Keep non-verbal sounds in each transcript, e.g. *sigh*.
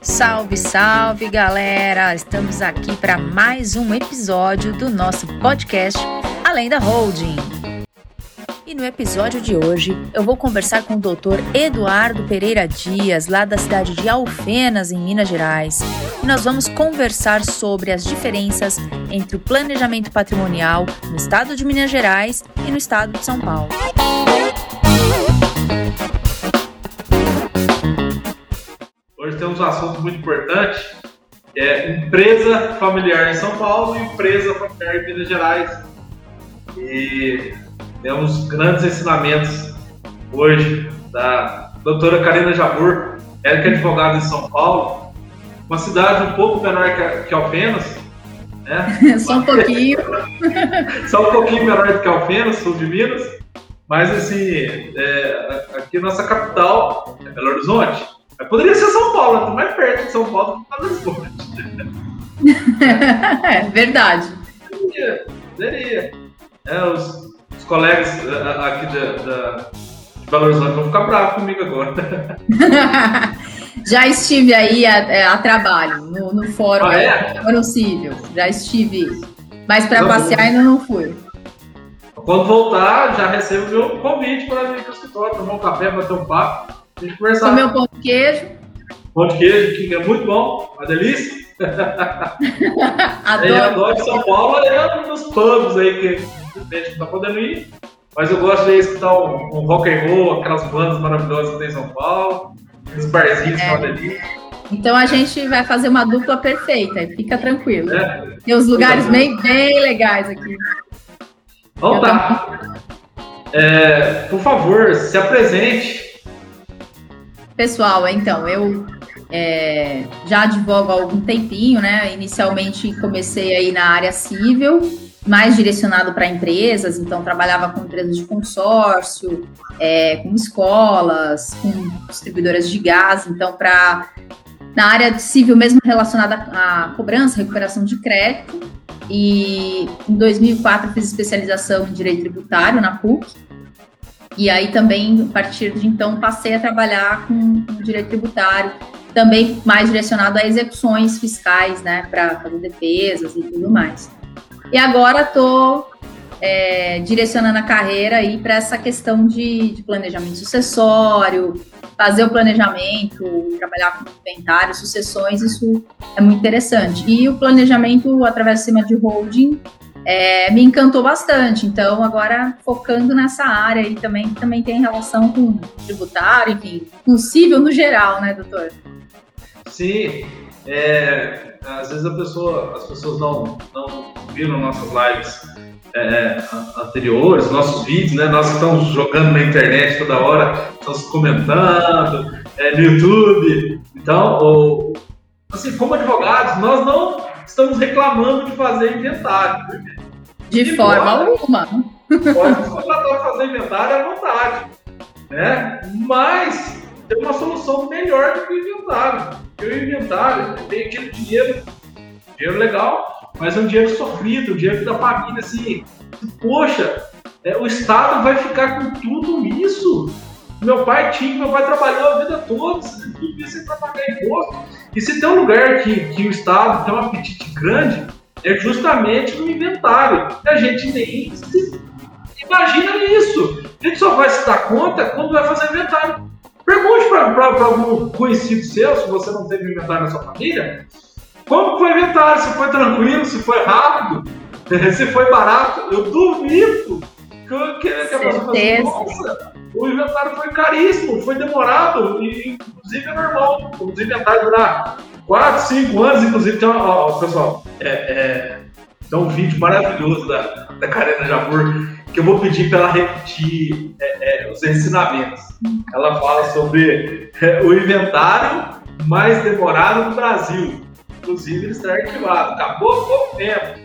Salve, salve galera! Estamos aqui para mais um episódio do nosso podcast Além da Holding. E no episódio de hoje eu vou conversar com o Dr. Eduardo Pereira Dias, lá da cidade de Alfenas, em Minas Gerais. E nós vamos conversar sobre as diferenças entre o planejamento patrimonial no estado de Minas Gerais e no estado de São Paulo. Hoje temos um assunto muito importante, é empresa familiar em São Paulo e empresa familiar em Minas Gerais. E temos grandes ensinamentos hoje da doutora Karina Jabur, ela que é advogada em São Paulo, uma cidade um pouco menor que, que Alfenas, né? *laughs* Só um pouquinho. *laughs* Só um pouquinho menor do que Alfenas, sul de Minas, mas assim, é, aqui nossa capital é Belo Horizonte. Poderia ser São Paulo, tô mais perto de São Paulo do que Belo Horizonte. é verdade. Poderia, poderia. É, os, os colegas aqui da, da, de Belo Horizonte vão ficar bravos comigo agora. *laughs* Já estive aí a, é, a trabalho, no, no fórum, ah, é? civil. Já estive. Mas para passear ainda não fui. Quando voltar, já recebo meu convite para vir para o escritório, tomar um café, bater um papo, a gente conversar. Comer um pão de queijo. Pão de queijo, que é muito bom, uma delícia. *laughs* adoro. Eu adoro São Paulo, é um dos pubs aí que a gente não tá podendo ir. Mas eu gosto de escutar um, um rock and roll, aquelas bandas maravilhosas que tem em São Paulo, os barzinhos é. que é uma delícia. Então a gente vai fazer uma dupla perfeita, fica tranquilo. É. Tem uns lugares bem, bem legais aqui. Então tá. É, por favor, se apresente. Pessoal, então, eu é, já advogo há algum tempinho, né? Inicialmente comecei aí na área civil, mais direcionado para empresas, então trabalhava com empresas de consórcio, é, com escolas, com distribuidoras de gás, então para na área civil mesmo relacionada à cobrança, recuperação de crédito. E em 2004 fiz especialização em direito tributário na PUC. E aí também, a partir de então, passei a trabalhar com, direito tributário, também mais direcionado a execuções fiscais, né, para fazer defesas e tudo mais. E agora estou é, direcionando a carreira aí para essa questão de, de, planejamento sucessório, fazer o planejamento, trabalhar com inventário, sucessões, isso é muito interessante. E o planejamento através do sistema de holding é, me encantou bastante. Então, agora focando nessa área aí também, também tem relação com tributário, enfim, com civil no geral, né, doutor? Sim. É, às vezes pessoa, as pessoas não, não viram nossas lives é, anteriores, nossos vídeos, né? Nós estamos jogando na internet toda hora, estamos comentando é, no YouTube. Então, ou, assim, como advogados, nós não estamos reclamando de fazer inventário. De, de forma alguma. Pode contratar fazer inventário à vontade. Né? Mas tem uma solução melhor do que o inventário. Porque o inventário tem aquele dinheiro, dinheiro legal, mas é um dinheiro sofrido, um dinheiro da família, assim, poxa, é, o Estado vai ficar com tudo isso. Meu pai tinha, meu pai trabalhou a vida toda, tudo isso para pagar imposto. E se tem um lugar que, que o Estado tem um apetite grande, é justamente no inventário. A gente nem imagina isso. A gente só vai se dar conta quando vai fazer inventário. Pergunte para algum conhecido seu, se você não teve inventário na sua família, como foi inventário? Se foi tranquilo, se foi rápido, *laughs* se foi barato. Eu duvido que, que, que a pessoa assim, nossa, o inventário foi caríssimo, foi demorado, e inclusive é normal os inventários durar 4, 5 anos, inclusive tem uma, ó, pessoal, é, é, tem um vídeo maravilhoso da, da Karina Jamur que eu vou pedir para ela repetir é, é, os ensinamentos. Ela fala sobre é, o inventário mais demorado do Brasil. Inclusive, ele está arquivado. Acabou pouco tempo.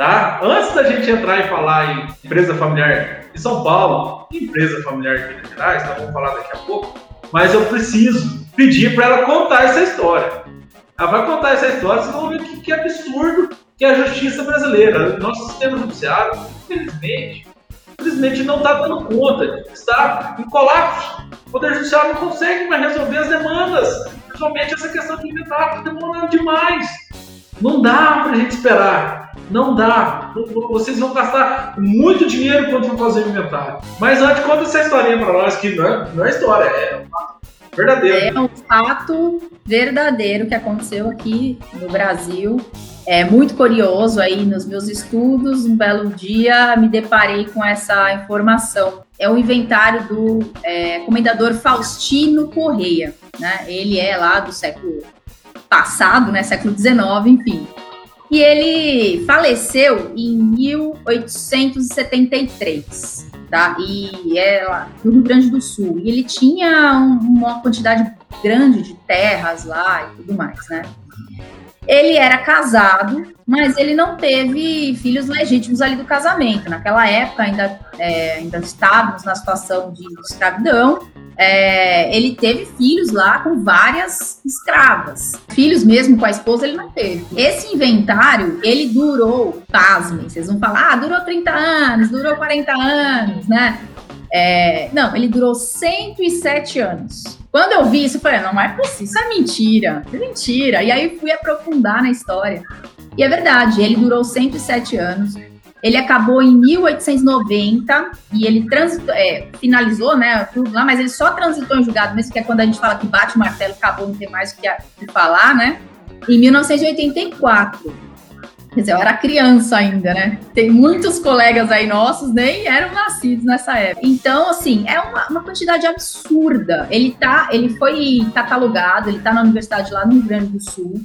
Tá? Antes da gente entrar e falar em empresa familiar em São Paulo, empresa familiar em Minas Gerais, vamos falar daqui a pouco, mas eu preciso pedir para ela contar essa história. Ela vai contar essa história, vocês vão ver que, que absurdo que é a justiça brasileira. Nosso sistema judiciário, infelizmente, simplesmente não está dando conta, está em colapso. O Poder Judiciário não consegue mais resolver as demandas, principalmente essa questão de inventário, está demorando demais. Não dá para a gente esperar. Não dá. Vocês vão gastar muito dinheiro quando for fazer o inventário. Mas antes, conta essa historinha para nós, que não é, não é história, é um fato verdadeiro. É um fato verdadeiro que aconteceu aqui no Brasil. É muito curioso aí nos meus estudos. Um belo dia me deparei com essa informação. É o inventário do é, comendador Faustino Correia. Né? Ele é lá do século passado, né? Século XIX, enfim. E ele faleceu em 1873, tá? E é do Rio Grande do Sul. E ele tinha um, uma quantidade grande de terras lá e tudo mais, né? Ele era casado, mas ele não teve filhos legítimos ali do casamento. Naquela época ainda, é, ainda estávamos na situação de escravidão. É, ele teve filhos lá com várias escravas. Filhos mesmo com a esposa ele não teve. Esse inventário, ele durou, pasmem, vocês vão falar, ah, durou 30 anos, durou 40 anos, né? É, não, ele durou 107 anos. Quando eu vi isso, eu falei, não, é possível, isso é mentira, é mentira. E aí fui aprofundar na história. E é verdade, ele durou 107 anos. Ele acabou em 1890 e ele transitou, é, finalizou, né, tudo lá, mas ele só transitou em julgado mesmo, que é quando a gente fala que bate o martelo, acabou, não tem mais o que, falar, né? Em 1984. Quer dizer, eu era criança ainda, né? Tem muitos colegas aí nossos nem eram nascidos nessa época. Então, assim, é uma, uma quantidade absurda. Ele tá, ele foi catalogado, ele tá na universidade lá no Rio Grande do Sul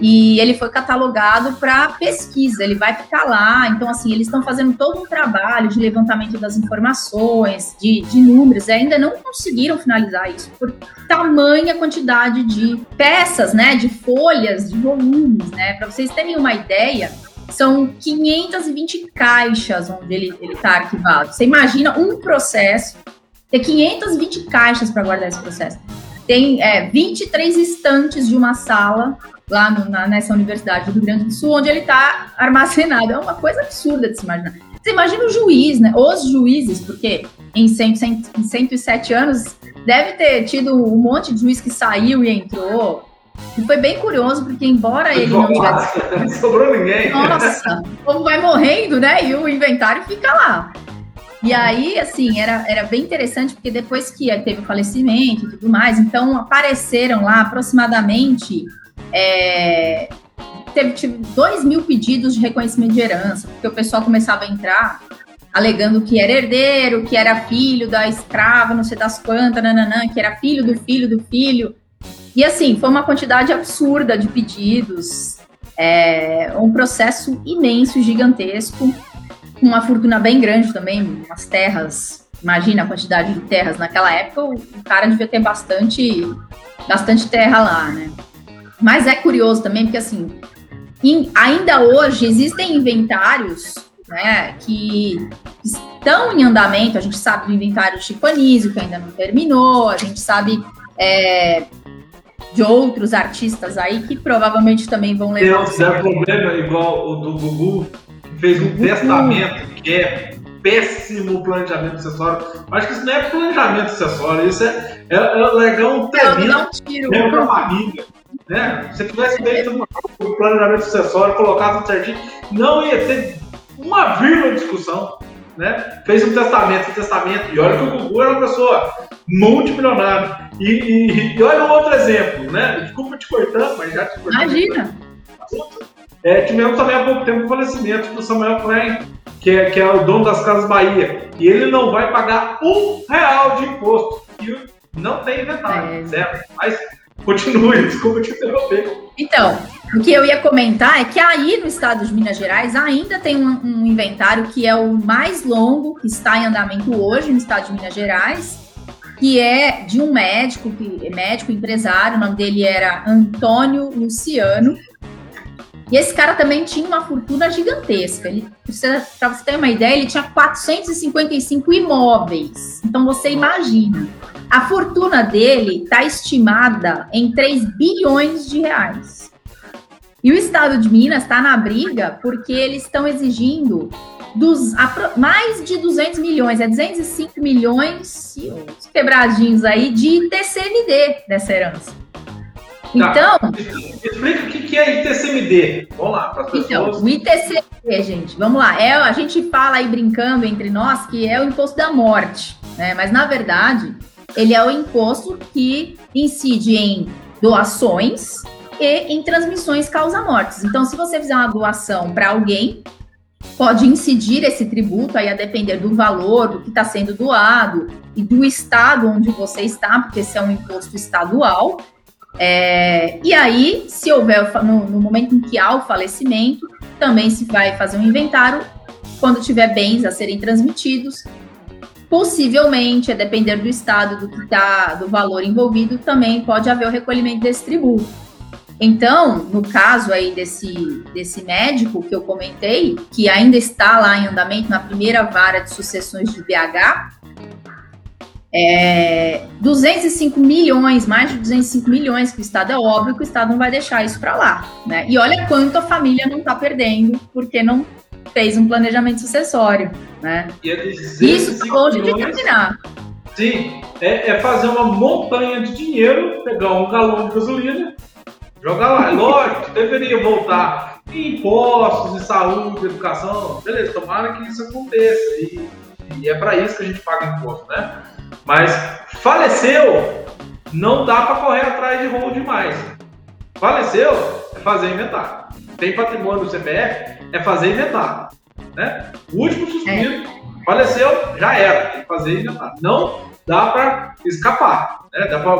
e ele foi catalogado para pesquisa, ele vai ficar lá. Então, assim, eles estão fazendo todo um trabalho de levantamento das informações, de, de números, e ainda não conseguiram finalizar isso, por tamanha quantidade de peças, né, de folhas, de volumes, né. Para vocês terem uma ideia, são 520 caixas onde ele está arquivado. Você imagina um processo ter 520 caixas para guardar esse processo. Tem é, 23 estantes de uma sala lá no, na, nessa universidade do Rio Grande do Sul, onde ele está armazenado. É uma coisa absurda de se imaginar. Você imagina o juiz, né? Os juízes, porque em, 100, 100, em 107 anos deve ter tido um monte de juiz que saiu e entrou. E foi bem curioso, porque embora ele não tivesse. *laughs* Não sobrou ninguém. Nossa, como vai morrendo, né? E o inventário fica lá. E aí, assim, era, era bem interessante, porque depois que teve o falecimento e tudo mais, então apareceram lá aproximadamente é, teve, tive 2 mil pedidos de reconhecimento de herança, porque o pessoal começava a entrar alegando que era herdeiro, que era filho da escrava, não sei das quantas, nananã, que era filho do filho do filho. E assim, foi uma quantidade absurda de pedidos, é, um processo imenso, gigantesco, com uma fortuna bem grande também, umas terras. Imagina a quantidade de terras naquela época, o cara devia ter bastante, bastante terra lá, né? Mas é curioso também, porque assim, em, ainda hoje existem inventários né, que estão em andamento. A gente sabe do inventário de Chico Anísio, que ainda não terminou, a gente sabe é, de outros artistas aí que provavelmente também vão levar. Tem um problema igual o do Gugu, que fez um Gugu. testamento que é péssimo planejamento acessório. Acho que isso não é planejamento acessório, isso é, é, é legal um tremendo. Não, não tiro. É pra família. Né? Se tivesse feito um planejamento sucessório, colocado certinho, não ia ter uma vírgula de discussão. Né? Fez um testamento, um testamento, e olha que o Gugu era uma pessoa multimilionária. E, e, e olha um outro exemplo, né? Desculpa te cortando, mas já te cortando. Imagina! É, tivemos também há pouco tempo o falecimento do Samuel Klein, que é, que é o dono das Casas Bahia. E ele não vai pagar um real de imposto. E não tem inventário, é. certo? Mas Continue, *laughs* desculpa te interromper. Então, o que eu ia comentar é que aí no estado de Minas Gerais ainda tem um, um, inventário que é o mais longo que está em andamento hoje no estado de Minas Gerais, que é de um médico, que, médico empresário, o nome dele era Antônio Luciano. E esse cara também tinha uma fortuna gigantesca. Para você ter uma ideia, ele tinha 455 imóveis. Então você imagina. A fortuna dele está estimada em 3 bilhões de reais. E o estado de Minas está na briga porque eles estão exigindo dos, mais de 200 milhões, é 205 milhões e quebradinhos aí de TCMD dessa herança. Tá. Então. Tá. Explica o que é ITCMD. Vamos lá, para as pessoas. Então, o ITCMD, gente, vamos lá. É, a gente fala aí brincando entre nós que é o imposto da morte, né? Mas na verdade, ele é o imposto que incide em doações e em transmissões causa-mortes. Então, se você fizer uma doação para alguém, pode incidir esse tributo aí a depender do valor do que está sendo doado e do estado onde você está, porque esse é um imposto estadual. É, e aí, se houver, no, no, momento em que há o falecimento, também se vai fazer um inventário quando tiver bens a serem transmitidos. Possivelmente, a depender do estado, do que tá, do valor envolvido, também pode haver o recolhimento desse tributo. Então, no caso aí desse, desse médico que eu comentei, que ainda está lá em andamento na primeira vara de sucessões de BH, é, 205 milhões, mais de 205 milhões que o Estado é óbvio que o Estado não vai deixar isso para lá, né? E olha quanto a família não está perdendo porque não fez um planejamento sucessório, né? É isso tá longe de terminar. Sim, é, é, fazer uma montanha de dinheiro, pegar um galão de gasolina, jogar lá. Lógico, deveria voltar em impostos, em saúde, educação. Beleza, tomara que isso aconteça. E, e é para isso que a gente paga imposto, né? Mas faleceu, não dá para correr atrás de rol demais. Faleceu, é fazer inventário. Tem patrimônio do CPF, é fazer inventário. Né? O último suspiro, é. faleceu, já era, tem que fazer inventário. Não dá para escapar. Né? Dá pra,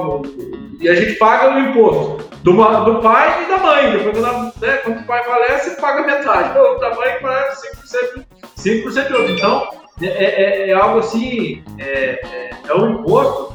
e a gente paga o imposto do, do pai e da mãe. Depois, né, quando o pai falece, paga metade. Da mãe paga 5%, 5% de outro. Então, é, é, é algo assim, é, é, é, um imposto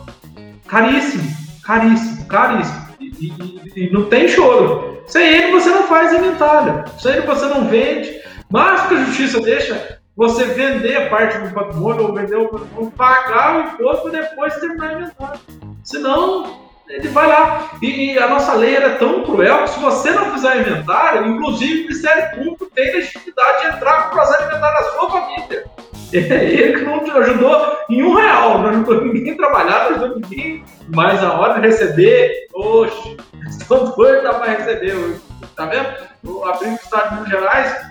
caríssimo, caríssimo, caríssimo. E, e, e, não tem choro. Sem ele você não faz inventário, sem ele você não vende. Mas que a justiça deixa você vender parte do patrimônio ou vender o patrimônio, pagar o imposto e depois terminar o inventário. Senão, ele vai lá. E, e, a nossa lei é tão cruel que se você não fizer inventário, inclusive o Ministério Público tem legitimidade de entrar com o processo inventário na sua família. *laughs* É ele que não te ajudou em um real, não ajudou ninguém a trabalhar, não ajudou ninguém. Mas a hora de receber, oxe, *laughs* estão doidos para receber hoje. Tá vendo? Abriu o Estado de Minas Gerais,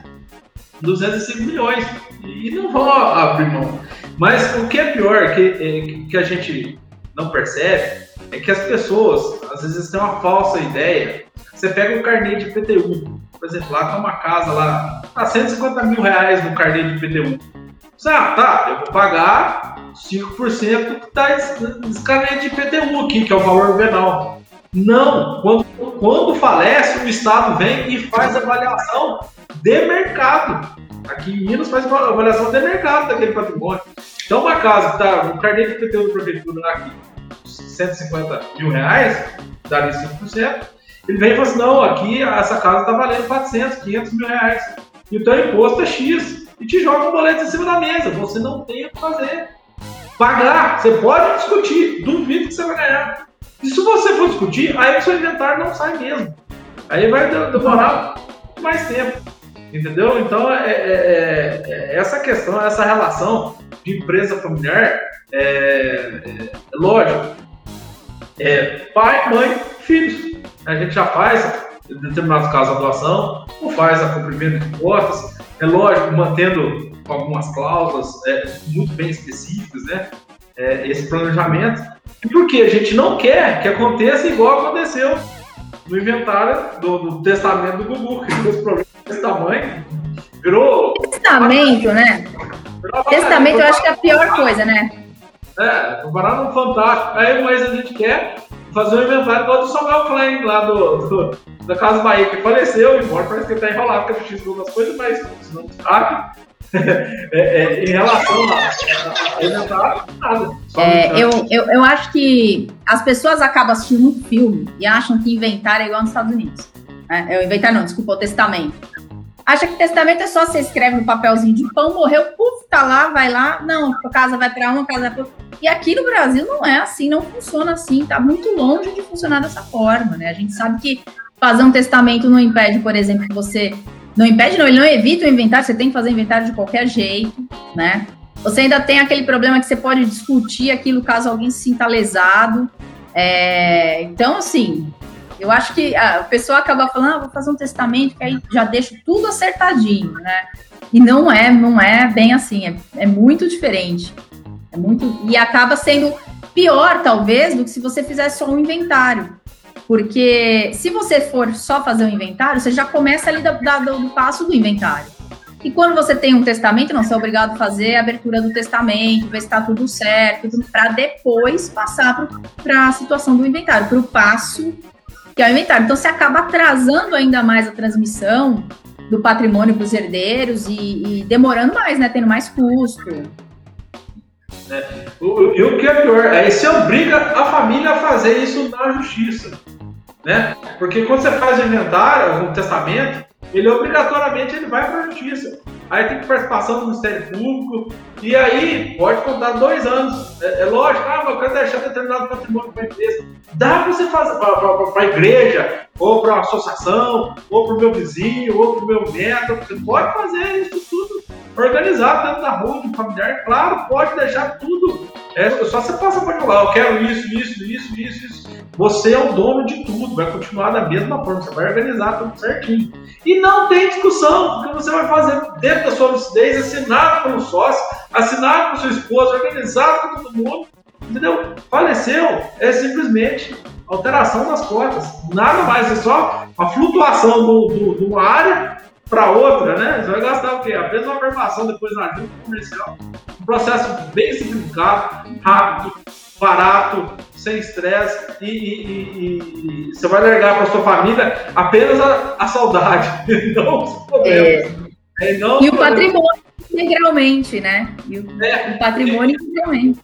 205 milhões. E não vão abrir mão. Mas o que é pior, que, é, que a gente não percebe, é que as pessoas, às vezes, têm uma falsa ideia. Você pega um carnê de PTU, por exemplo, lá tem uma casa lá, tá 150 mil reais no carnê de PTU. Ah, tá, eu vou pagar 5% que tá descarnete de IPTU aqui, que é o valor venal. Não, quando, quando falece, o Estado vem e faz avaliação de mercado. Aqui em Minas faz avaliação de mercado daquele patrimônio. Então, uma casa que está no carnê de IPTU da prefeitura aqui, 150 mil reais, daria 5%. Ele vem e fala assim: não, aqui essa casa está valendo 400, 500 mil reais. E o teu imposto é X e te joga um boleto em cima da mesa. Você não tem o que fazer. Pagar, você pode discutir, duvido que você vai ganhar. E se você for discutir, aí o seu inventário não sai mesmo. Aí vai demorar mais tempo. Entendeu? Então, é, é, é, é essa questão, essa relação de empresa familiar, é, é, é lógico, é pai, mãe, filhos. A gente já faz, em determinados casos, a doação, ou faz a cumprimento de cotas, é lógico, mantendo algumas cláusulas é, muito bem específicas, né? É, esse planejamento. E porque a gente não quer que aconteça igual aconteceu no inventário do, do testamento do Gugu, que os problemas desse tamanho virou. Testamento, né? Virou testamento eu acho que é a pior coisa, né? É, comparado no Fantástico. Aí, mas a gente quer fazer um inventário igual do Samuel Klein, lá do, do da Casa Bahia, que faleceu, embora parece que ele está enrolado com a justiça algumas coisas, mas se não sabe, *laughs* é, é, em relação a, inventário, nada. É, eu, eu, eu acho que as pessoas acabam assistindo um filme e acham que inventário é igual nos Estados Unidos. Né? Eu inventar não, desculpa, o testamento. Acha que testamento é só você escreve no papelzinho de pão, morreu, puf, tá lá, vai lá, não, a casa vai para uma, casa vai para E aqui no Brasil não é assim, não funciona assim, tá muito longe de funcionar dessa forma, né? A gente sabe que fazer um testamento não impede, por exemplo, que você Não impede, não, ele não evita o inventário, você tem que fazer inventário de qualquer jeito, né? Você ainda tem aquele problema que você pode discutir aquilo caso alguém se sinta lesado. É, então, assim, eu acho que a pessoa acaba falando, ah, vou fazer um testamento, que aí já deixo tudo acertadinho, né? E não é, não é bem assim, é, é muito diferente. É muito. E acaba sendo pior, talvez, do que se você fizesse só um inventário. Porque se você for só fazer um inventário, você já começa ali do, do, do passo do inventário. E quando você tem um testamento, não, você é obrigado a fazer a abertura do testamento, ver se está tudo certo, para depois passar para a situação do inventário, para o passo que é o inventário. Então você acaba atrasando ainda mais a transmissão do patrimônio para os herdeiros e, e, demorando mais, né? Tendo mais custo. É. E o que é pior, aí você obriga a família a fazer isso na justiça. Né? Porque quando você faz o inventário, o testamento, ele obrigatoriamente ele vai para a justiça. Aí tem participação do Ministério Público, e aí pode contar dois anos. É, é lógico, ah, mas eu quero deixar determinado patrimônio para a empresa. Dá para você fazer para a igreja, ou para a associação, ou para o meu vizinho, ou para o meu neto. Você pode fazer isso tudo organizado dentro da rua, de familiar. Claro, pode deixar tudo. É só você passa para lá, eu quero isso, isso, isso, isso, isso. Você é o dono de tudo, vai continuar da mesma forma, você vai organizar tudo certinho. E não tem discussão, porque você vai fazer dentro da sua lucidez, assinado pelo sócio, assinado por sua esposa, organizado com todo mundo, entendeu? Faleceu, é simplesmente alteração das cotas, nada mais, é só a flutuação de uma área para outra, né? Você vai gastar o quê? Apenas uma verbalização depois na junta comercial. Um processo bem simplificado, rápido, barato, sem estresse e, e, e, você vai largar para sua família apenas a, a saudade, *laughs* não os problemas. É. É, não e o patrimônio integralmente, né? E o, é, o patrimônio integralmente.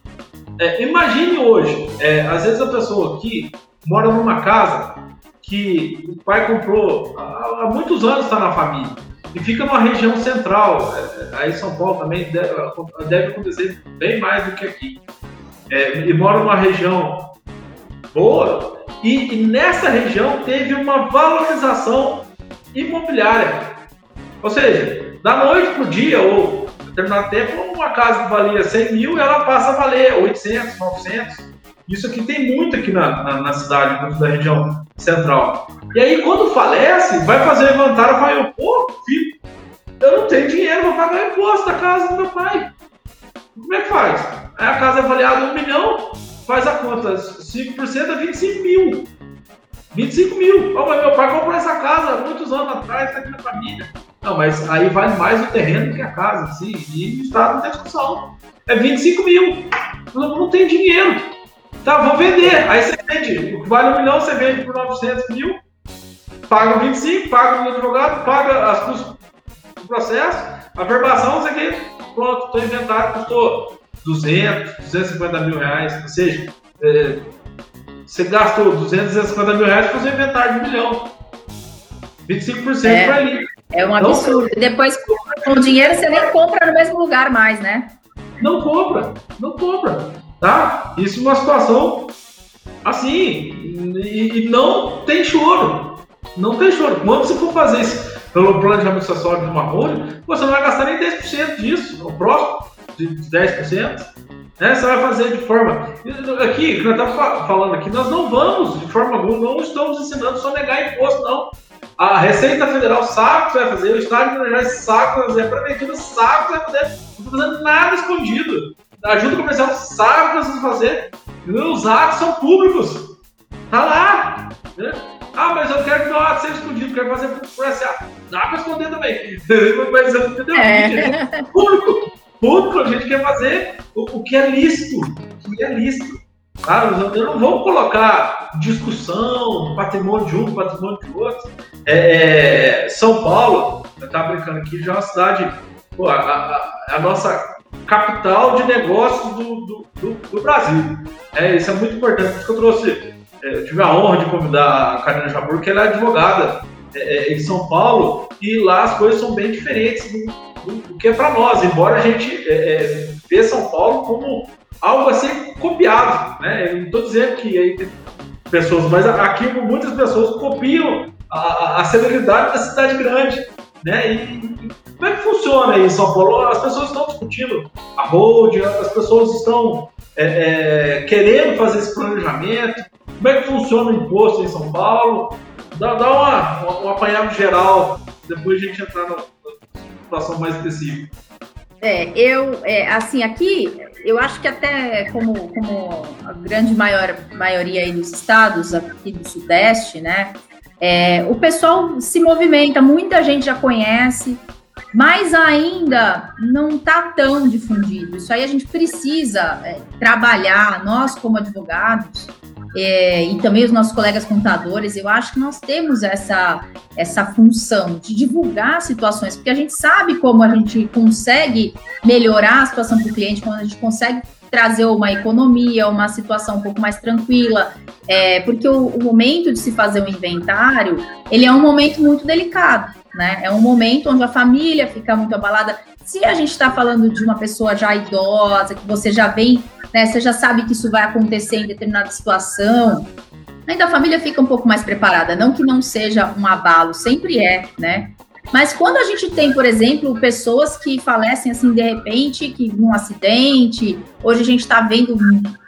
É, imagine hoje, é, às vezes a pessoa aqui mora numa casa que o pai comprou há, há muitos anos está na família e fica numa região central. É, aí em São Paulo também deve, deve acontecer bem mais do que aqui é, e mora numa região boa, e, e, nessa região teve uma valorização imobiliária. Ou seja, da noite para o dia, ou determinado tempo, uma casa que valia 100 mil, ela passa a valer 800, 900. Isso aqui tem muito aqui na, na, na cidade, da região central. E aí, quando falece, vai fazer inventário e fala, pô, filho, eu não tenho dinheiro para pagar imposto da casa do meu pai. Como é que faz? Aí a casa é avaliada um milhão, faz a conta, 5% é 25 mil. 25 mil. Oh, mas meu pai comprou essa casa muitos anos atrás, está aqui na família. Não, mas aí vale mais o terreno que a casa, sim, e o Estado não tem discussão. É 25 mil. Não tem dinheiro. Tá, vou vender. Aí você vende. O que vale um milhão, você vende por 900 mil, paga 25, paga o advogado, paga as custas do processo, a verbação, você quer pronto, estou inventário, custou 200, 250 mil reais, ou seja, é, você gastou 200, 250 mil reais para fazer um inventário de um milhão. 25% é, para ali. É um absurdo. Então, Depois, com o dinheiro, você nem compra no mesmo lugar mais, né? Não compra, não compra. Tá? Isso é uma situação assim, e, e não tem choro. Não tem choro. Quando você for fazer isso pelo planejamento social de Marrone, você não vai gastar nem 10% disso, o próximo de 10%. Né? Você vai fazer de forma. Aqui, que nós estamos falando aqui, nós não vamos, de forma alguma, não estamos ensinando só negar imposto, não. A Receita Federal sabe o que vai fazer, o Estado de Minas sabe o que vai fazer, a Prefeitura sabe o que vai fazer, não está fazendo nada escondido. Ajuda comercial sabe o que vai fazer, os atos são públicos. Tá lá. Né? Ah, mas eu quero que meu ato seja escondido, quero fazer por SA. Dá para esconder também. *laughs* mas, entendeu? É. Público. Público, a gente quer fazer o, o que é lícito. O que é lícito. Claro, eu não vou colocar discussão, patrimônio de um, patrimônio de outro. É, é São Paulo, eu estava brincando aqui, já é uma cidade, pô, a, a, a nossa capital de negócios do, do, do, do Brasil. É, isso é muito importante, por isso que eu trouxe é, eu tive a honra de convidar a Karina Jabur, que ela é advogada é, é, em São Paulo, e lá as coisas são bem diferentes do, do, do que é para nós, embora a gente é, é, vê São Paulo como algo a ser copiado. Né? Eu não estou dizendo que aí tem pessoas, mas aqui muitas pessoas copiam a, a, a celeridade da cidade grande. Né? E como é que funciona aí em São Paulo? As pessoas estão discutindo a hold, as pessoas estão é, é, querendo fazer esse planejamento. Como é que funciona o imposto em São Paulo? Dá, dá uma, um apanhado geral, depois a gente entrar na situação mais específica. É, eu, é, assim, aqui, eu acho que até como, como a grande maior, maioria aí dos estados aqui do Sudeste, né, é, o pessoal se movimenta, muita gente já conhece, mas ainda não está tão difundido. Isso aí a gente precisa é, trabalhar, nós como advogados, é, e também os nossos colegas contadores, eu acho que nós temos essa, essa função de divulgar situações, porque a gente sabe como a gente consegue melhorar a situação do cliente, quando a gente consegue trazer uma economia, uma situação um pouco mais tranquila, é, porque o, o, momento de se fazer um inventário, ele é um momento muito delicado, né? É um momento onde a família fica muito abalada. Se a gente está falando de uma pessoa já idosa, que você já vem, né? Você já sabe que isso vai acontecer em determinada situação, ainda a família fica um pouco mais preparada. Não que não seja um abalo, sempre é, né? Mas quando a gente tem, por exemplo, pessoas que falecem assim de repente, que num acidente, hoje a gente está vendo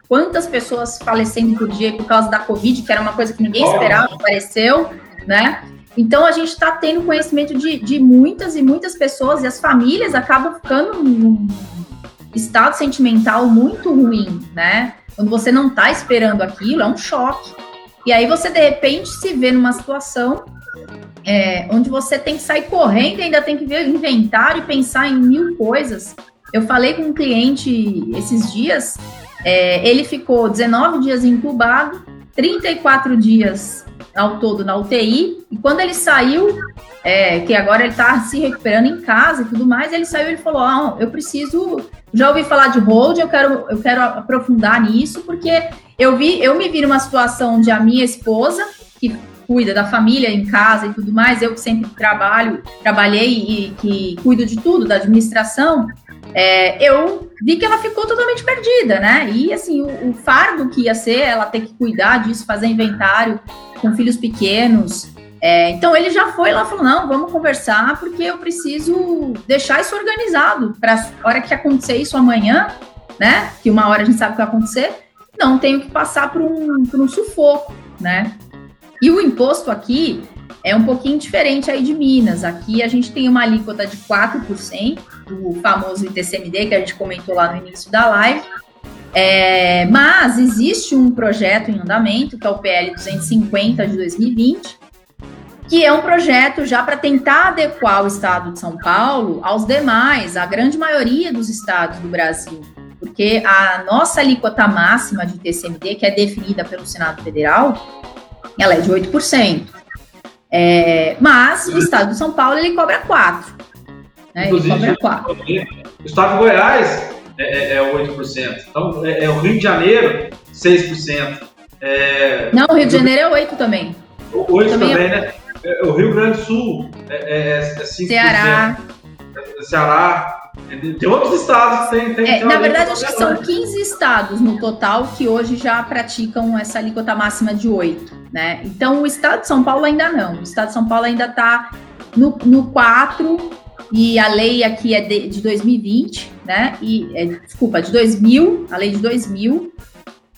quantas pessoas falecendo por dia por causa da Covid, que era uma coisa que ninguém esperava, apareceu, né? Então a gente está tendo conhecimento de, de muitas e muitas pessoas e as famílias acabam ficando num estado sentimental muito ruim, né? Quando você não está esperando aquilo, é um choque. E aí você de repente se vê numa situação é, onde você tem que sair correndo ainda tem que ver o inventário e pensar em mil coisas. Eu falei com um cliente esses dias, é, ele ficou 19 dias incubado, 34 dias ao todo na UTI, e quando ele saiu, é, que agora ele está se recuperando em casa e tudo mais, ele saiu e falou: ah, eu preciso. Já ouvi falar de hold, eu quero, eu quero aprofundar nisso, porque eu vi, eu me vi numa situação onde a minha esposa, que cuida da família em casa e tudo mais, eu que sempre trabalho, trabalhei e que cuido de tudo, da administração, é, eu vi que ela ficou totalmente perdida, né? E assim, o, o, fardo que ia ser ela ter que cuidar disso, fazer inventário com filhos pequenos. É, então ele já foi lá falou: não, vamos conversar, porque eu preciso deixar isso organizado para a hora que acontecer isso amanhã, né? Que uma hora a gente sabe o que vai acontecer, não tenho que passar por um, por um sufoco, né? E o imposto aqui é um pouquinho diferente aí de Minas. Aqui a gente tem uma alíquota de 4%, do famoso ITCMD, que a gente comentou lá no início da live. É, mas existe um projeto em andamento, que é o PL 250 de 2020, que é um projeto já para tentar adequar o estado de São Paulo aos demais, a grande maioria dos estados do Brasil. Porque a nossa alíquota máxima de ITCMD, que é definida pelo Senado Federal, ela é de 8%. É, mas o estado de São Paulo ele cobra 4%. Né? Inclusive, ele cobra 4%. O estado de Goiás é, é 8%. É então, é, é, o Rio de Janeiro, 6%. É, Não, o Rio de Janeiro é 8% também. 8% também, também é... né? É, o Rio Grande do Sul é, é 5%. Ceará. Ceará. Tem outros estados que tem. tem, é, na verdade, acho que são 15 estados no total que hoje já praticam essa alíquota máxima de 8, né? Então, o estado de São Paulo ainda não. O estado de São Paulo ainda está no, no 4, e a lei aqui é de, de 2020, né? E, é, desculpa, de 2000, a lei de 2000.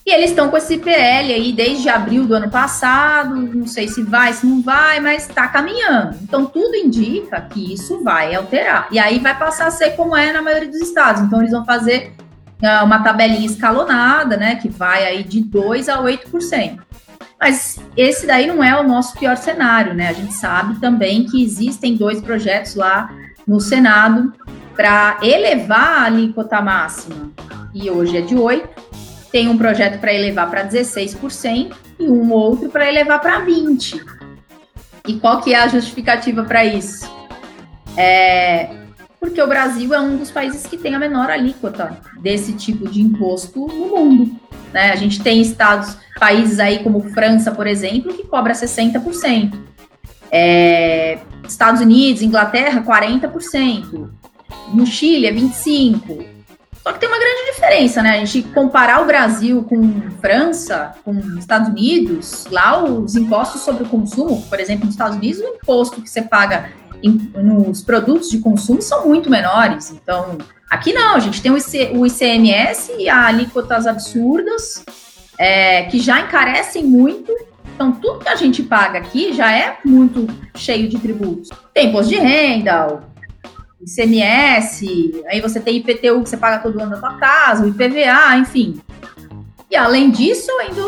E eles estão com esse PL aí desde abril do ano passado, não sei se vai, se não vai, mas está caminhando. Então, tudo indica que isso vai alterar. E aí vai passar a ser como é na maioria dos estados. Então, eles vão fazer uh, uma tabelinha escalonada, né, que vai aí de 2% a 8%. Mas esse daí não é o nosso pior cenário, né? A gente sabe também que existem dois projetos lá no Senado para elevar a alíquota máxima, e hoje é de 8%, tem um projeto para elevar para 16% e um outro para elevar para 20%. E qual que é a justificativa para isso? É porque o Brasil é um dos países que tem a menor alíquota desse tipo de imposto no mundo. Né? A gente tem estados, países aí como França, por exemplo, que cobra 60%. É, Estados Unidos, Inglaterra, 40%. No Chile é 25%. Só que tem uma grande diferença, né? A gente comparar o Brasil com França, com Estados Unidos, lá os impostos sobre o consumo, por exemplo, nos Estados Unidos, o imposto que você paga em, nos produtos de consumo são muito menores. Então, aqui não, a gente tem o, IC, o ICMS e alíquotas absurdas, é, que já encarecem muito. Então, tudo que a gente paga aqui já é muito cheio de tributos. Tem imposto de renda, ICMS, aí você tem IPTU que você paga todo ano na sua casa, o IPVA, enfim. E além disso, ainda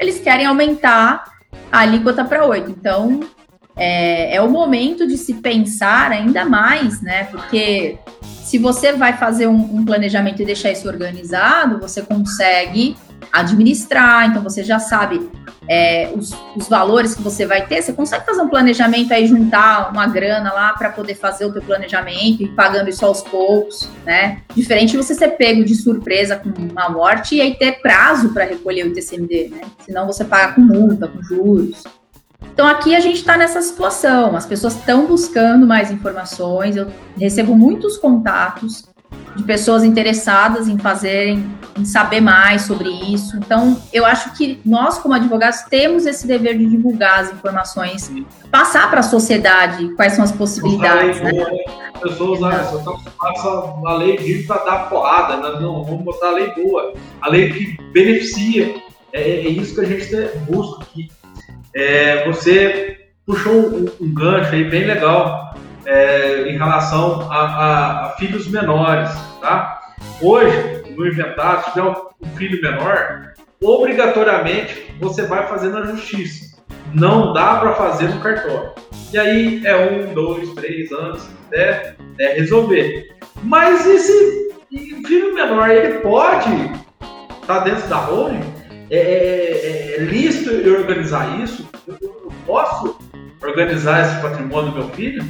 eles querem aumentar a alíquota para 8. Então, é, é, o momento de se pensar ainda mais, né? Porque se você vai fazer um, um planejamento e deixar isso organizado, você consegue administrar, então você já sabe é, os, os, valores que você vai ter, você consegue fazer um planejamento aí, juntar uma grana lá para poder fazer o teu planejamento e pagando isso aos poucos, né? Diferente de você ser pego de surpresa com uma morte e aí ter prazo para recolher o ITCMD, né? Senão você paga com multa, com juros. Então aqui a gente está nessa situação, as pessoas estão buscando mais informações, eu recebo muitos contatos de pessoas interessadas em fazerem, em saber mais sobre isso. Então, eu acho que nós, como advogados, temos esse dever de divulgar as informações, passar para a sociedade quais são as possibilidades. Né? Né? As pessoas ah, só estão acostumadas a lei para dar porrada, nós não vamos botar a lei boa, a lei que beneficia. É, é isso que a gente busca aqui. É, você puxou um, um gancho aí bem legal é, em relação a, a, a, filhos menores, tá? Hoje, no inventário, se tiver um filho menor, obrigatoriamente você vai fazer na justiça. Não dá para fazer no cartório. E aí é um, dois, três anos até, até resolver. Mas esse filho menor, ele pode estar tá dentro da holding? É, é, é, é lícito eu organizar isso? Eu, eu posso organizar esse patrimônio do meu filho?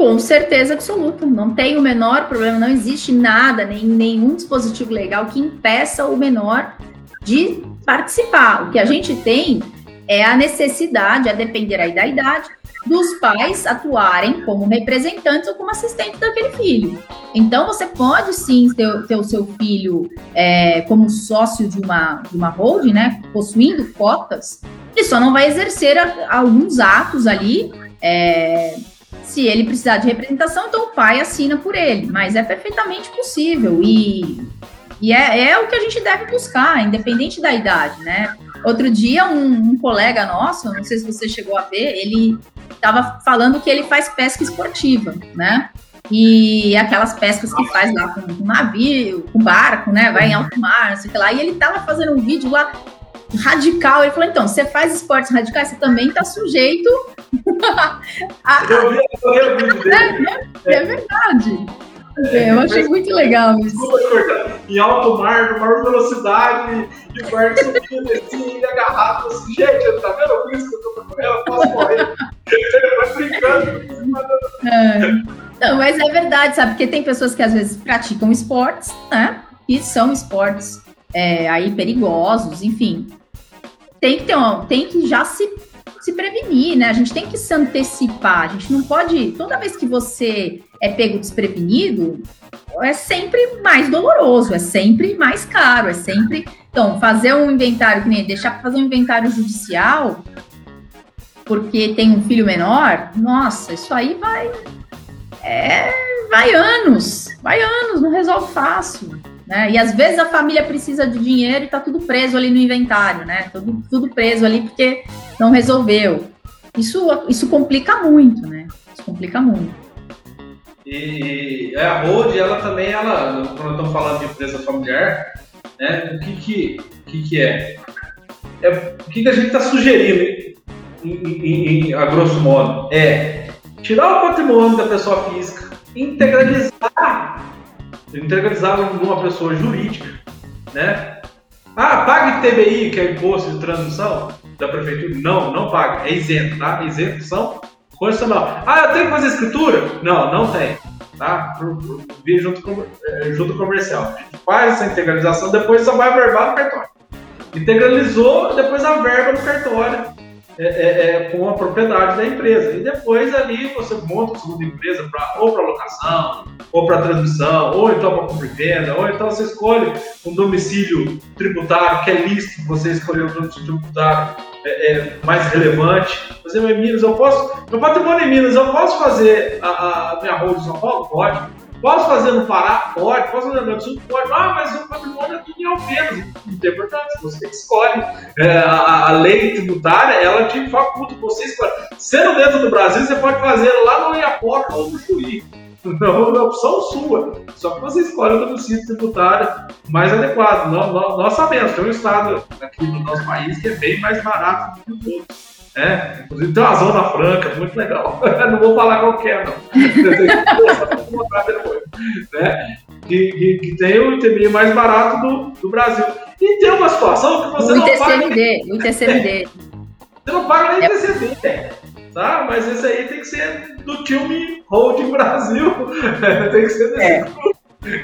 Com certeza absoluta. Não tem o menor problema, não existe nada, nem nenhum dispositivo legal que impeça o menor de participar. O que a gente tem é a necessidade, a depender aí da idade, dos pais atuarem como representantes ou como assistentes daquele filho. Então, você pode sim ter, ter o seu filho é, como sócio de uma, de uma holding, né, possuindo cotas, ele só não vai exercer a, alguns atos ali é, se ele precisar de representação, então o pai assina por ele, mas é perfeitamente possível e, e é, é o que a gente deve buscar, independente da idade, né? Outro dia, um, um colega nosso, não sei se você chegou a ver, ele estava falando que ele faz pesca esportiva, né? E aquelas pescas que faz lá com, com navio, com barco, né? Vai em alto mar, não sei o que lá. E ele estava fazendo um vídeo lá radical. Ele falou: então, você faz esportes radicais, você também está sujeito *laughs* a. Eu vi, eu vi *laughs* é, é verdade. É, eu achei muito legal isso. Em alto mar, maior velocidade, e barco subindo assim, agarrado, assim, gente, tá vendo? Por isso que eu tô correndo, eu posso correr. *laughs* Vai brincando. É. Não, mas é verdade, sabe? Porque tem pessoas que às vezes praticam esportes, né? E são esportes é, aí perigosos, enfim tem que ter um, tem que já se, se prevenir, né? A gente tem que se antecipar. A gente não pode. Toda vez que você é pego desprevenido, é sempre mais doloroso, é sempre mais caro, é sempre. Então, fazer um inventário, que nem deixar para fazer um inventário judicial, porque tem um filho menor, nossa, isso aí vai. É, vai anos, vai anos, não resolve fácil. Né? E às vezes a família precisa de dinheiro e está tudo preso ali no inventário, né? Tudo, tudo preso ali porque não resolveu. Isso, isso complica muito, né? Isso complica muito. E a Hold, ela também, ela, quando estamos falando de empresa familiar, né? O que que, que, que é? é? O que, que a gente está sugerindo, em, em, em, a grosso modo? É tirar o patrimônio da pessoa física, integralizar integralizava numa pessoa jurídica, né? Ah, pague TBI, que é imposto de transmissão da prefeitura. Não, não paga, é isento, tá? Isenção constitucional. Ah, eu tenho que fazer escritura? Não, não tem, tá? Via junto, com, é, junto comercial. Faz essa integralização, depois só vai verbar no cartório. Integralizou, depois a verba no cartório é, é, é, com a propriedade da empresa. E depois ali você monta a segunda empresa pra, ou para locação, ou para transmissão, ou então para compra e venda, ou então você escolhe um domicílio tributário, que é lícito você escolher um domicílio tributário é, é, mais relevante. Exemplo, em Minas, eu posso. Meu patrimônio em Minas, eu posso fazer a, a minha rua de São Paulo? Pode. Posso fazer no Pará? Pode. Posso fazer no Rio Sul? Pode. Ah, mas o patrimônio é tudo em Alfenas. Não tem importância, você que escolhe. É, a, a, lei tributária, ela te faculta, você escolhe. Sendo dentro do Brasil, você pode fazer lá no Iapoca ou no Chuí. Não, é opção sua. Só que você escolhe o domicílio tributário mais adequado. Nós, nós, nós sabemos, tem um estado aqui no nosso país que é bem mais barato do que o outro. É, inclusive tem uma zona franca, muito legal. *laughs* não vou falar qualquer, não. *laughs* né? que, que, que tem o ITBI mais barato do, do Brasil. E tem uma situação que você o não ITCMD, paga. O ITCMD. *laughs* Você não paga nem é. ITCMD tá? Mas esse aí tem que ser do time Holding Brasil. tem que ser desse é.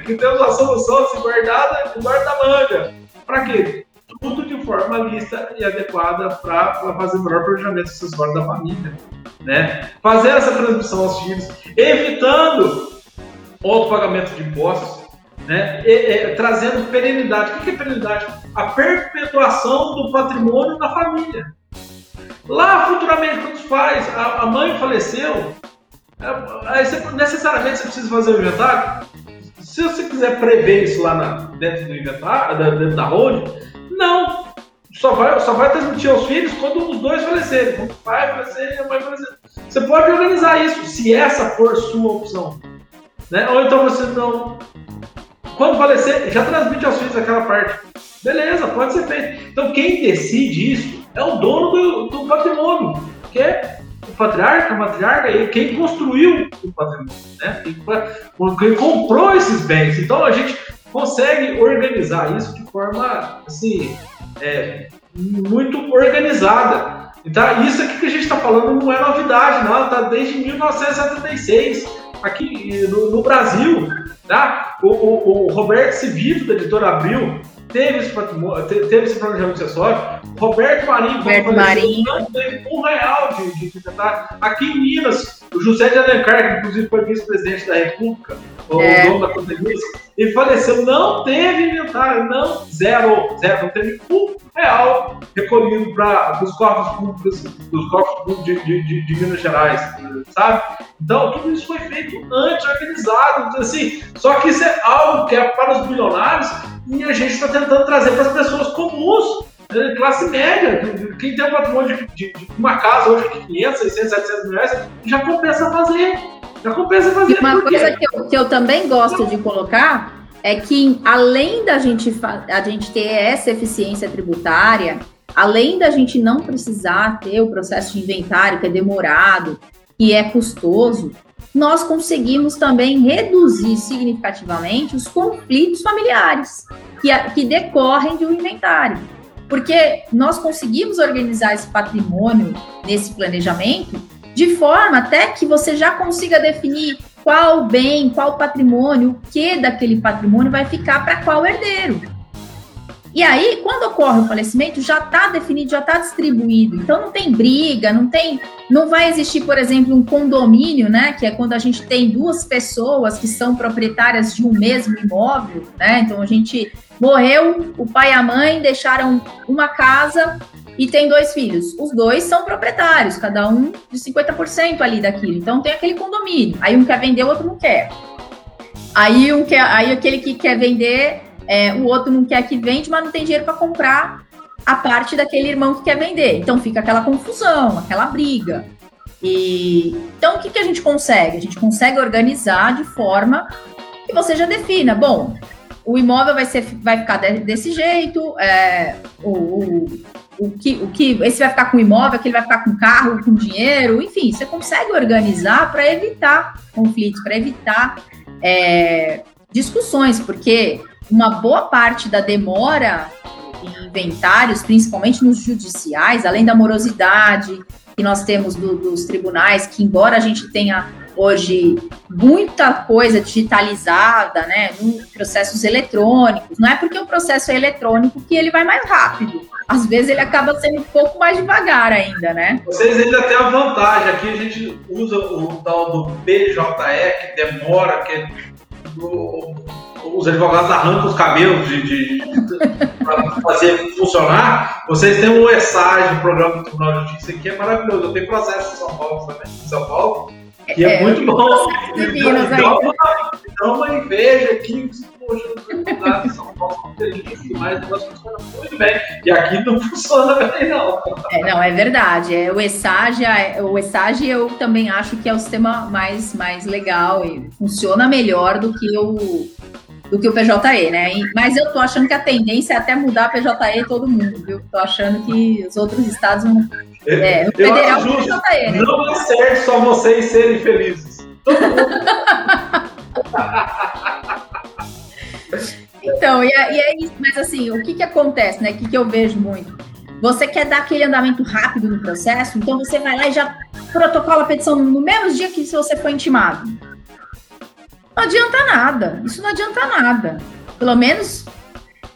Que temos a solução assim, guardada guarda da manga. Para quê? Tudo de forma lista e adequada para fazer o melhor planejamento acessório da família. Né? Fazer essa transmissão aos filhos, evitando outro pagamento de impostos, né? E, e, trazendo perenidade. O que é perenidade? A perpetuação do patrimônio da família. Lá, futuramente, quando os pais, a, a mãe faleceu, é, aí você, necessariamente você precisa fazer o inventário. Se você quiser prever isso lá na, dentro do inventário, dentro da holding, não. Só vai, só vai transmitir aos filhos quando os dois falecerem. Quando o pai falecer e a mãe falecer. Você pode organizar isso, se essa for sua opção. Né? Ou então você não. Quando falecer, já transmite aos filhos aquela parte. Beleza, pode ser feito. Então quem decide isso é o dono do, do patrimônio, que é o patriarca, a matriarca, e quem construiu o patrimônio, né? Quem, quem comprou esses bens. Então a gente consegue organizar isso de forma assim é, muito organizada. Então isso aqui que a gente está falando não é novidade, não. Está desde 1976 aqui no, no Brasil, tá? O, o, o Roberto Civito da editora Abril teve esse, teve esse planejamento acessório. Roberto Marinho, Roberto Marinho. não teve um real de, de, tentar. Aqui em Minas, o José de Alencar, que inclusive foi vice-presidente da República, o é. dono da pandemia, ele faleceu, não teve inventário, não, zero, zero, não teve um real recolhido para os corpos públicos, dos corpos públicos de, de, de, Minas Gerais, sabe? Então, tudo isso foi feito antes, organizado, então, assim, só que isso é algo que é para os bilionários e a gente está tentando trazer para as pessoas comuns, né, classe média, quem tem um patrimônio de, de, de, uma casa hoje de 500, 600, 700 mil reais, já compensa fazer. Já compensa fazer. E uma coisa que eu, que eu também gosto de colocar é que além da gente, a gente ter essa eficiência tributária, além da gente não precisar ter o processo de inventário que é demorado, que é custoso, nós conseguimos também reduzir significativamente os conflitos familiares que, que decorrem de um inventário. Porque nós conseguimos organizar esse patrimônio nesse planejamento de forma até que você já consiga definir qual bem, qual patrimônio, o que daquele patrimônio vai ficar para qual herdeiro. E aí, quando ocorre o falecimento, já está definido, já está distribuído. Então não tem briga, não tem, não vai existir, por exemplo, um condomínio, né? Que é quando a gente tem duas pessoas que são proprietárias de um mesmo imóvel, né? Então a gente morreu, o pai e a mãe deixaram uma casa e tem dois filhos. Os dois são proprietários, cada um de 50% ali daquilo. Então tem aquele condomínio. Aí um quer vender, o outro não quer. Aí, um quer, aí aquele que quer vender é, o outro não quer que vende, mas não tem dinheiro para comprar a parte daquele irmão que quer vender. Então fica aquela confusão, aquela briga. E então o que, que a gente consegue? A gente consegue organizar de forma que você já defina. Bom, o imóvel vai, ser, vai ficar de, desse jeito, é, o, o, o, que, o que esse vai ficar com imóvel, aquele vai ficar com carro, com dinheiro, enfim, você consegue organizar para evitar conflitos, para evitar é, discussões, porque uma boa parte da demora em inventários, principalmente nos judiciais, além da morosidade que nós temos do, dos tribunais, que embora a gente tenha hoje muita coisa digitalizada, né, processos eletrônicos, não é porque o processo é eletrônico que ele vai mais rápido. Às vezes ele acaba sendo um pouco mais devagar ainda, né? Vocês ainda têm a vantagem, aqui a gente usa o tal do BJE, que demora, que é do os advogados arrancam os cabelos de, de, de para fazer funcionar, vocês têm o ESAG, o Programa do Tribunal de Justiça, que é maravilhoso. Eu tenho processo em São Paulo também, em São Paulo, que é, é muito bom. Então, então, uma inveja aqui, poxa, os São Paulo demais, o negócio funciona muito bem. E aqui não *laughs* funciona bem, não. É, não, é verdade. É, o ESAG, o ESAG eu também acho que é o sistema mais, mais legal e funciona melhor do que o do que o PJE, né? Mas eu tô achando que a tendência é até mudar PJE todo mundo, viu? Tô achando que os outros estados vão. É, o federal acho justo, PJE, né? Não é certo só vocês serem felizes. *laughs* então, e, é, e é isso, mas assim, o que que acontece, né? O que, que eu vejo muito? Você quer dar aquele andamento rápido no processo, então você vai lá e já protocola a petição no mesmo dia que se você foi intimado. Não adianta nada. Isso não adianta nada. Pelo menos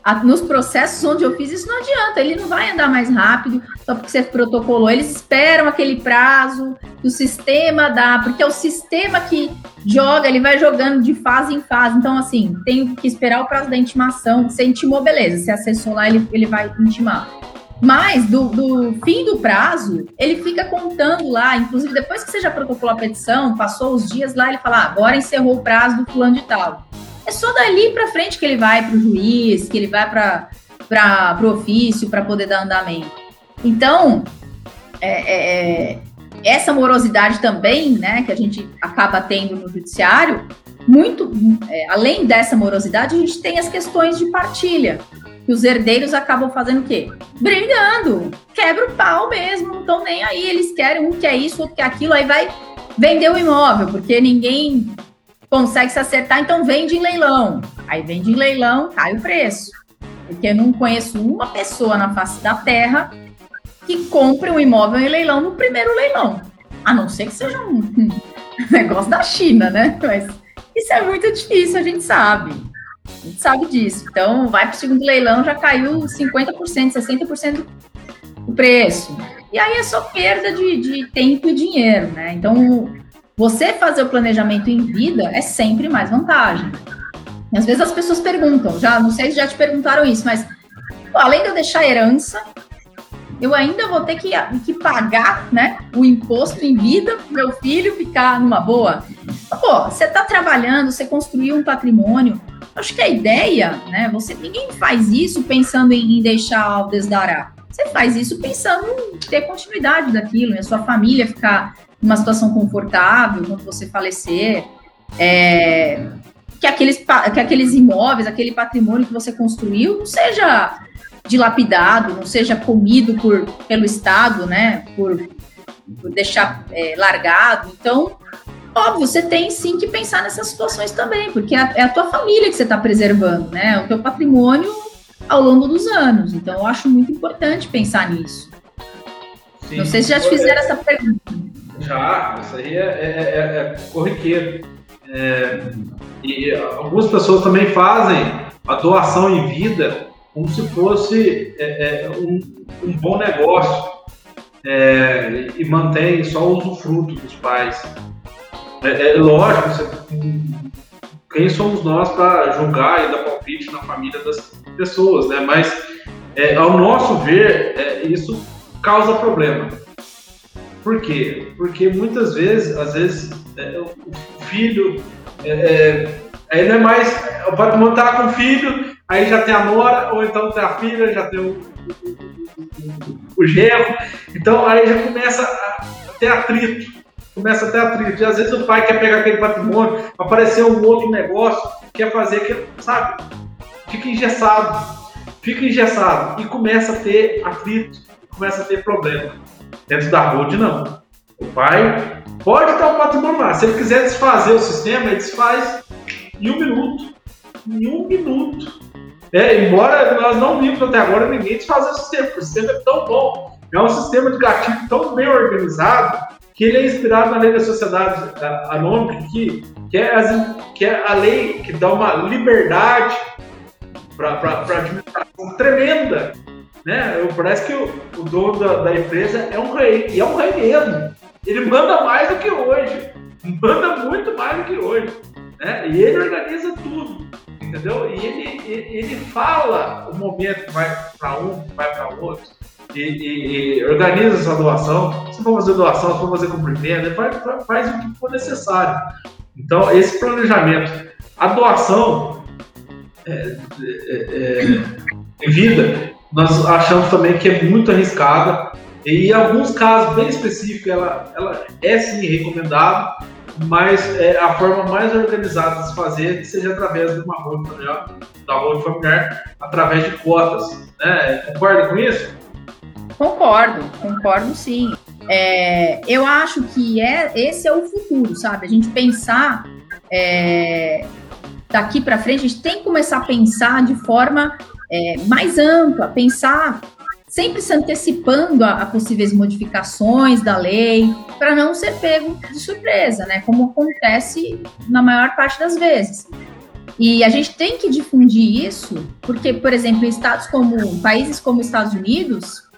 a, nos processos onde eu fiz, isso não adianta. Ele não vai andar mais rápido só porque você protocolou. Eles esperam aquele prazo que o sistema dá, porque é o sistema que joga, ele vai jogando de fase em fase. Então, assim, tem que esperar o prazo da intimação. Você intimou, beleza. Você acessou lá, ele, ele vai intimar. Mas do, do, fim do prazo, ele fica contando lá, inclusive depois que você já protocolou a petição, passou os dias lá, ele fala: ah, agora encerrou o prazo do fulano de tal. É só dali para frente que ele vai para o juiz, que ele vai para o ofício para poder dar andamento. Então, é, é, é, essa morosidade também, né, que a gente acaba tendo no judiciário, muito é, além dessa morosidade, a gente tem as questões de partilha que os herdeiros acabam fazendo o quê? Brigando, quebra o pau mesmo, não estão nem aí, eles querem, um quer isso, outro quer aquilo, aí vai vender o imóvel, porque ninguém consegue se acertar, então vende em leilão. Aí vende em leilão, cai o preço. Porque não conheço uma pessoa na face da terra que compre um imóvel em leilão no primeiro leilão. A não ser que seja um *laughs* negócio da China, né? Mas isso é muito difícil, a gente sabe. A gente sabe disso. Então, vai para o segundo leilão, já caiu 50%, 60% o preço. E aí é só perda de, de tempo e dinheiro, né? Então, você fazer o planejamento em vida é sempre mais vantagem. E às vezes as pessoas perguntam, já não sei se já te perguntaram isso, mas pô, além de eu deixar herança, eu ainda vou ter que, que pagar né, o imposto em vida para meu filho ficar numa boa. Pô, você está trabalhando, você construiu um patrimônio, Acho que a ideia, né? Você ninguém faz isso pensando em, em deixar o desdará. Você faz isso pensando em ter continuidade daquilo, a sua família ficar numa situação confortável quando você falecer. É, que, aqueles, que aqueles imóveis, aquele patrimônio que você construiu não seja dilapidado, não seja comido por, pelo Estado, né? Por, por deixar é, largado. Então, Óbvio, você tem sim que pensar nessas situações também, porque é a, é tua família que você está preservando, né? É o teu patrimônio ao longo dos anos. Então, eu acho muito importante pensar nisso. Sim. Não sei se já te fizeram essa pergunta. Já, isso aí é, é, é, é corriqueiro. É, e algumas pessoas também fazem a doação em vida como se fosse um, um, bom negócio e mantém só o usufruto dos pais. É, é lógico, você, quem somos nós para julgar e dar palpite na família das pessoas, né? Mas, é, ao nosso ver, é, isso causa problema. Por quê? Porque muitas vezes, às vezes, é, o filho, é, é, aí não é mais, o patrimônio tá com o filho, aí já tem a nora, ou então tem a filha, já tem o, o, o, o genro, então aí já começa a ter atrito começa até atrito. E às vezes o pai quer pegar aquele patrimônio, aparecer um outro negócio, quer fazer, que, sabe? Fica engessado. Fica engessado. E começa a ter atrito, começa a ter problema. Dentro da road, não. O pai pode estar o patrimônio lá. Se ele quiser desfazer o sistema, ele desfaz em um minuto. Em um minuto. É, embora nós não vimos até agora ninguém desfazer o sistema, porque o sistema é tão bom. É um sistema de gatilho tão bem organizado que ele é inspirado na lei da sociedade anônima, que, que, é, as, que é a lei que dá uma liberdade para a administração tremenda. Né? Parece que o, o dono da, da, empresa é um rei, e é um rei mesmo. Ele manda mais do que hoje, manda muito mais do que hoje. Né? E ele organiza tudo. entendeu? E ele, ele fala o momento que vai para um, que vai para outro. E, e, e, organiza essa doação. Se for fazer doação, se for fazer cumprimento, faz, faz o que for necessário. Então, esse planejamento, a doação é, é, é, em vida, nós achamos também que é muito arriscada. E em alguns casos bem específicos, ela, ela é sim recomendável, mas é a forma mais organizada de se fazer seja através de uma rua familiar, da rua familiar, através de cotas. Né? Concorda com isso? Concordo, concordo sim. É, eu acho que é, esse é o futuro, sabe? A gente pensar é, daqui para frente, a gente tem que começar a pensar de forma é, mais ampla, pensar sempre se antecipando a, a possíveis modificações da lei, para não ser pego de surpresa, né? Como acontece na maior parte das vezes. E a gente tem que difundir isso, porque, por exemplo, em estados como países como Estados Unidos,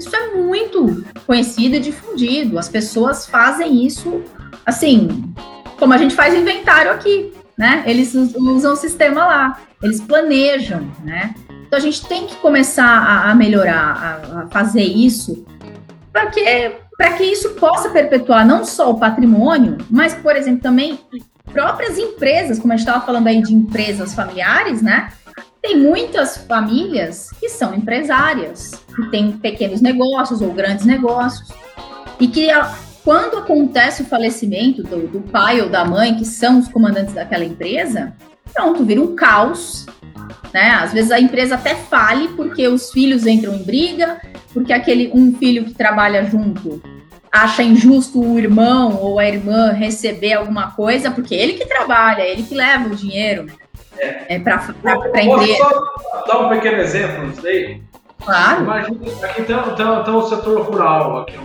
isso é muito conhecido e difundido. As pessoas fazem isso assim, como a gente faz inventário aqui, né? Eles usam o sistema lá, eles planejam, né? Então a gente tem que começar a, a melhorar, a, a, fazer isso, para que, para que isso possa perpetuar não só o patrimônio, mas, por exemplo, também próprias empresas, como a gente estava falando aí de empresas familiares, né? Tem muitas famílias que são empresárias, que têm pequenos negócios ou grandes negócios, e que quando acontece o falecimento do, do pai ou da mãe, que são os comandantes daquela empresa, pronto, vira um caos né? Às vezes a empresa até fale porque os filhos entram em briga, porque aquele um filho que trabalha junto acha injusto o irmão ou a irmã receber alguma coisa, porque ele que trabalha, ele que leva o dinheiro é. é para a empresa. Posso dar um pequeno exemplo disso daí? Claro. Imagina, aqui tem, tem, tem o setor rural, aqui,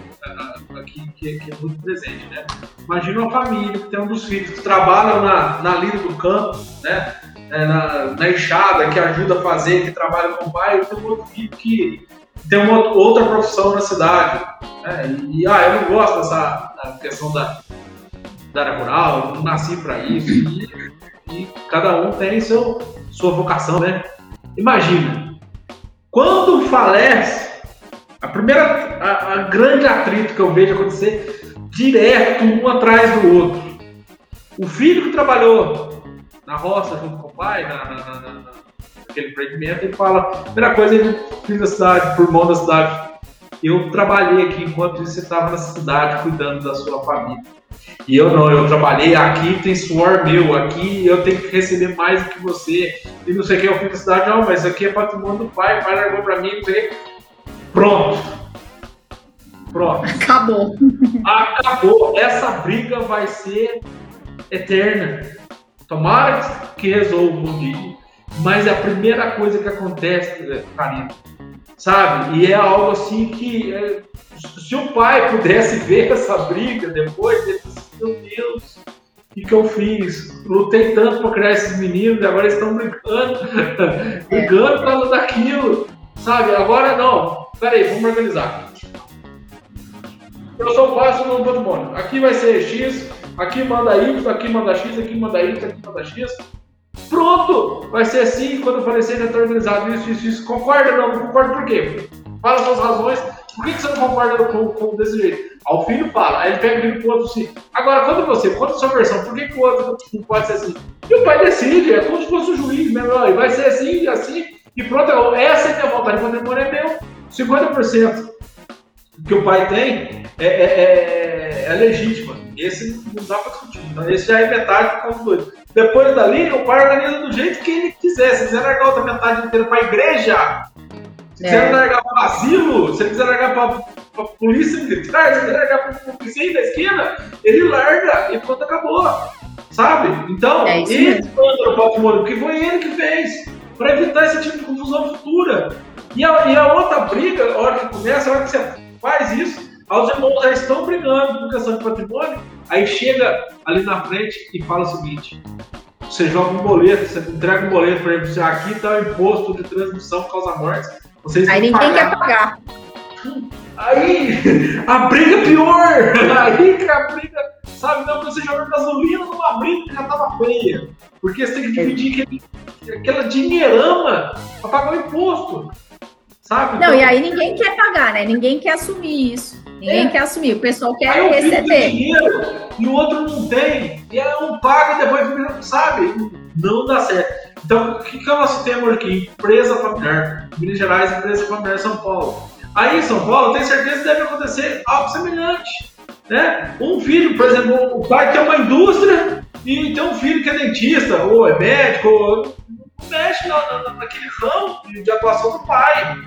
aqui que, que, é muito presente, né? Imagina uma família que tem um dos filhos que trabalha na, na linha do campo, né? é, na, na enxada, que ajuda a fazer, que trabalha com o pai, eu tenho um outro filho que tem uma outra profissão na cidade. Né? E, e, ah, eu não gosto dessa questão da, da área rural, não nasci para isso. E, e, cada um tem seu, sua vocação, né? Imagina, quando falece, a primeira, a, a grande atrito que eu vejo acontecer direto um atrás do outro. O filho que trabalhou na roça junto com o pai, na, na, na, naquele empreendimento, ele fala: primeira coisa, ele fiz da cidade, por mão da cidade. Eu trabalhei aqui enquanto você estava na cidade cuidando da sua família. E eu não, eu trabalhei aqui, tem suor meu, aqui eu tenho que receber mais do que você. E não sei o que, eu fico cidade, não, mas aqui é patrimônio do pai, o pai largou pra mim, o que. Pronto. Pronto. Acabou. Acabou. Essa briga vai ser eterna. Tomara que resolva um dia, mas é a primeira coisa que acontece, Karina, sabe? E é algo assim que, é, se o pai pudesse ver *laughs* essa briga depois, ele disse, meu Deus, o que, que eu fiz? Lutei tanto para criar esses meninos e agora eles estão brigando, *laughs* brigando por causa daquilo, sabe? Agora não, peraí, vamos organizar. Eu sou o pai, sou o patrimônio. Aqui vai ser X, aqui manda Y, aqui manda X, aqui manda Y, aqui manda X. Pronto! Vai ser assim, quando aparecer já está organizado isso, isso, isso. Concorda? Não concorda por quê? Fala suas razões. Por que, você não concorda com, com desse jeito? Aí o filho fala, aí ele pega o filho pro outro assim. Agora, quando você, conta a sua versão, por que, que o outro não pode ser assim? E o pai decide, é como se fosse o juiz mesmo, e vai ser assim, assim, e pronto, essa é a minha vontade, patrimônio é meu. 50% que o pai tem é, é, é, é legítima. Esse não dá para discutir. Então, esse já é metade do caso dois. Depois dali, o pai organiza do jeito que ele quiser. Se quiser largar outra metade inteira para igreja, se quiser é. largar para o asilo, se quiser largar para a polícia militar, se quiser largar para o vizinho da esquina, ele larga e pronto, acabou. Sabe? Então, é ele contra o patrimônio, porque foi ele que fez, para evitar esse tipo de confusão futura. E a, e a outra briga, a hora que começa, a hora que você faz isso, os irmãos já estão brigando por questão de patrimônio, aí chega ali na frente e fala o seguinte: você joga um boleto, você entrega um boleto para ele, aqui está o imposto de transmissão causa morte. Vocês aí ninguém quer pagar. Aí *laughs* a briga é pior! Aí que a briga, sabe, não, você joga gasolina numa briga que já tava feia. Porque você tem que dividir aquela dinheirama para pagar o imposto. Sabe? Não, então, e aí ninguém quer pagar, né? Ninguém quer assumir isso. Ninguém é. quer assumir. O pessoal quer aí receber. dinheiro e o outro não tem. E aí um paga e depois, sabe? Não dá certo. Então, o que, que é o nosso tema aqui? Empresa familiar. Minas Gerais, empresa familiar São Paulo. Aí em São Paulo, tenho certeza que deve acontecer algo semelhante. Né? Um filho, por exemplo, o pai tem uma indústria e tem um filho que é dentista, ou é médico, ou mexe na, na, naquele ramo de atuação do pai.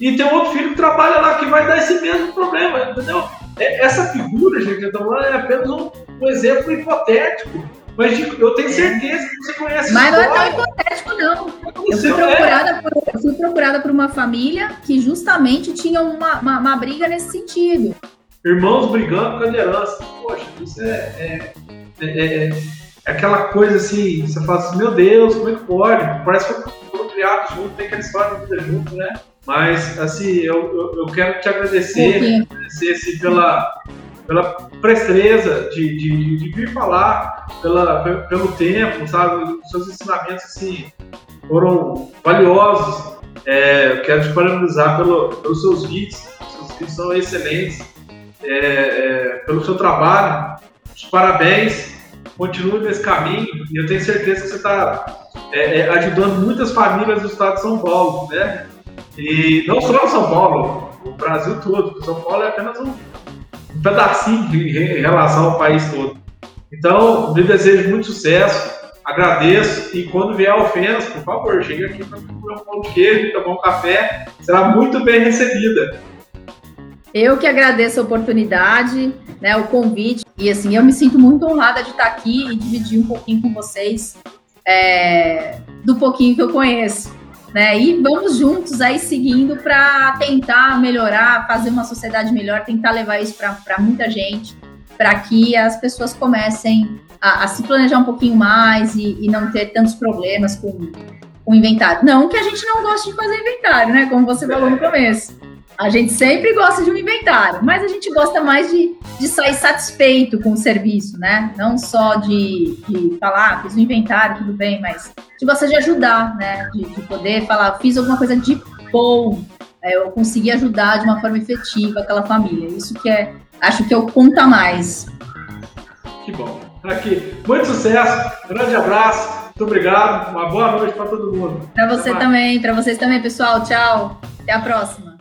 E tem outro filho que trabalha lá que vai dar esse mesmo problema, entendeu? É, essa figura, gente, que eu tô falando, é apenas um, um exemplo hipotético. Mas eu tenho certeza que você conhece Mas não é tão hipotético, não. Eu fui, procurada por, eu fui procurada por uma família que justamente tinha uma, uma, uma briga nesse sentido. Irmãos brigando com a herança. Poxa, isso é, é, é, é, aquela coisa assim, você fala assim, meu Deus, como é que pode? Parece que foram criados juntos, tem aquela história de vida junto, né? Mas, assim, eu, eu, eu quero te agradecer, agradecer assim, pela, pela presteza de, de, de, vir falar, pela, pelo tempo, sabe? Os seus ensinamentos, assim, foram valiosos. É, quero te parabenizar pelo, pelos seus vídeos, os seus vídeos são excelentes, é, é, pelo seu trabalho, parabéns, continue nesse caminho, e eu tenho certeza que você está é, é, ajudando muitas famílias do estado de São Paulo, né? E não só São Paulo, o Brasil todo. São Paulo é apenas um pedacinho em relação ao país todo. Então, me desejo muito sucesso, agradeço e quando vier ao Fenas, por favor, chegue aqui para comer um pão de queijo, tomar um café, será muito bem recebida. Eu que agradeço a oportunidade, né, o convite, e assim, eu me sinto muito honrada de estar aqui e dividir um pouquinho com vocês é, do pouquinho que eu conheço né? E vamos juntos aí seguindo para tentar melhorar, fazer uma sociedade melhor, tentar levar isso para muita gente, para que as pessoas comecem a, a, se planejar um pouquinho mais e, e não ter tantos problemas com o inventário. Não que a gente não goste de fazer inventário, né? Como você falou no começo. A gente sempre gosta de um inventário, mas a gente gosta mais de, de sair satisfeito com o serviço, né? Não só de, de falar, ah, fiz um inventário, tudo bem, mas a gente gosta de ajudar, né? De, de poder falar, fiz alguma coisa de bom, é, eu consegui ajudar de uma forma efetiva aquela família. Isso que é, acho que é o conta mais. Que bom. Aqui, muito sucesso, grande abraço, muito obrigado, uma boa noite para todo mundo. Para você também, para vocês também, pessoal. Tchau, até a próxima.